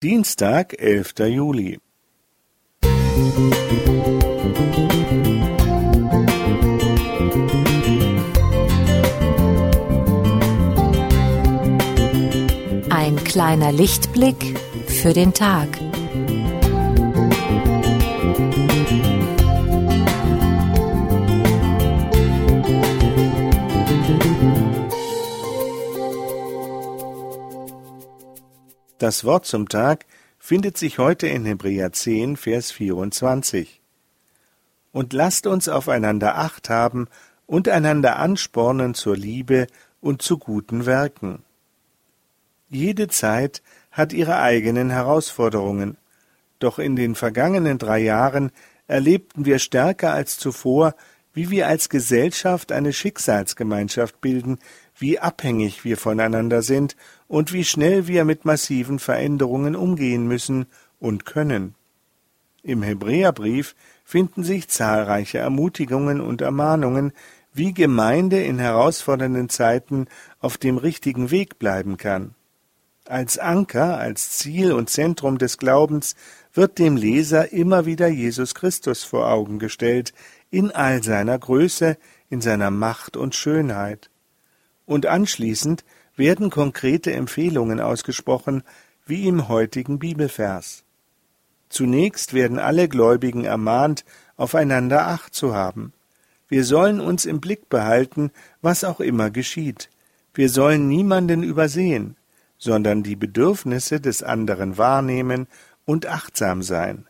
Dienstag, elfter Juli. Ein kleiner Lichtblick für den Tag. Das Wort zum Tag findet sich heute in Hebräer 10, Vers 24. Und lasst uns aufeinander Acht haben und einander anspornen zur Liebe und zu guten Werken. Jede Zeit hat ihre eigenen Herausforderungen, doch in den vergangenen drei Jahren erlebten wir stärker als zuvor, wie wir als Gesellschaft eine Schicksalsgemeinschaft bilden, wie abhängig wir voneinander sind und wie schnell wir mit massiven Veränderungen umgehen müssen und können. Im Hebräerbrief finden sich zahlreiche Ermutigungen und Ermahnungen, wie Gemeinde in herausfordernden Zeiten auf dem richtigen Weg bleiben kann. Als Anker, als Ziel und Zentrum des Glaubens wird dem Leser immer wieder Jesus Christus vor Augen gestellt, in all seiner Größe, in seiner Macht und Schönheit. Und anschließend werden konkrete Empfehlungen ausgesprochen, wie im heutigen Bibelvers. Zunächst werden alle Gläubigen ermahnt, aufeinander Acht zu haben. Wir sollen uns im Blick behalten, was auch immer geschieht. Wir sollen niemanden übersehen, sondern die Bedürfnisse des anderen wahrnehmen und achtsam sein.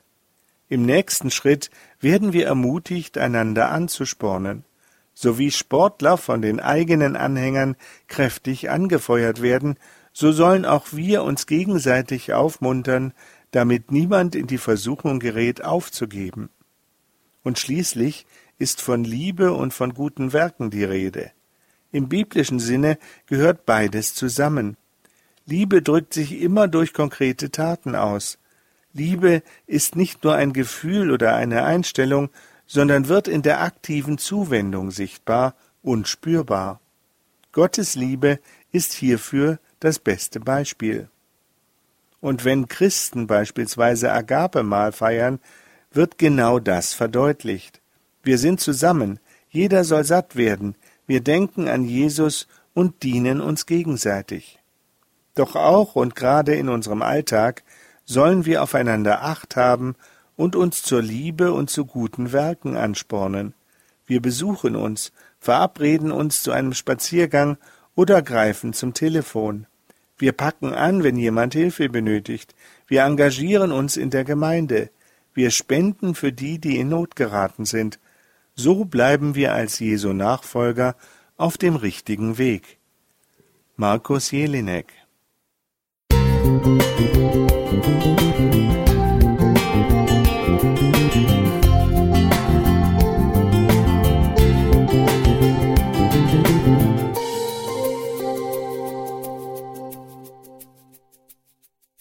Im nächsten Schritt werden wir ermutigt, einander anzuspornen sowie Sportler von den eigenen Anhängern kräftig angefeuert werden, so sollen auch wir uns gegenseitig aufmuntern, damit niemand in die Versuchung gerät, aufzugeben. Und schließlich ist von Liebe und von guten Werken die Rede. Im biblischen Sinne gehört beides zusammen. Liebe drückt sich immer durch konkrete Taten aus. Liebe ist nicht nur ein Gefühl oder eine Einstellung, sondern wird in der aktiven Zuwendung sichtbar und spürbar. Gottes Liebe ist hierfür das beste Beispiel. Und wenn Christen beispielsweise Agape-Mahl feiern, wird genau das verdeutlicht. Wir sind zusammen, jeder soll satt werden, wir denken an Jesus und dienen uns gegenseitig. Doch auch und gerade in unserem Alltag sollen wir aufeinander Acht haben und uns zur Liebe und zu guten Werken anspornen. Wir besuchen uns, verabreden uns zu einem Spaziergang oder greifen zum Telefon. Wir packen an, wenn jemand Hilfe benötigt. Wir engagieren uns in der Gemeinde. Wir spenden für die, die in Not geraten sind. So bleiben wir als Jesu Nachfolger auf dem richtigen Weg. Markus Jelinek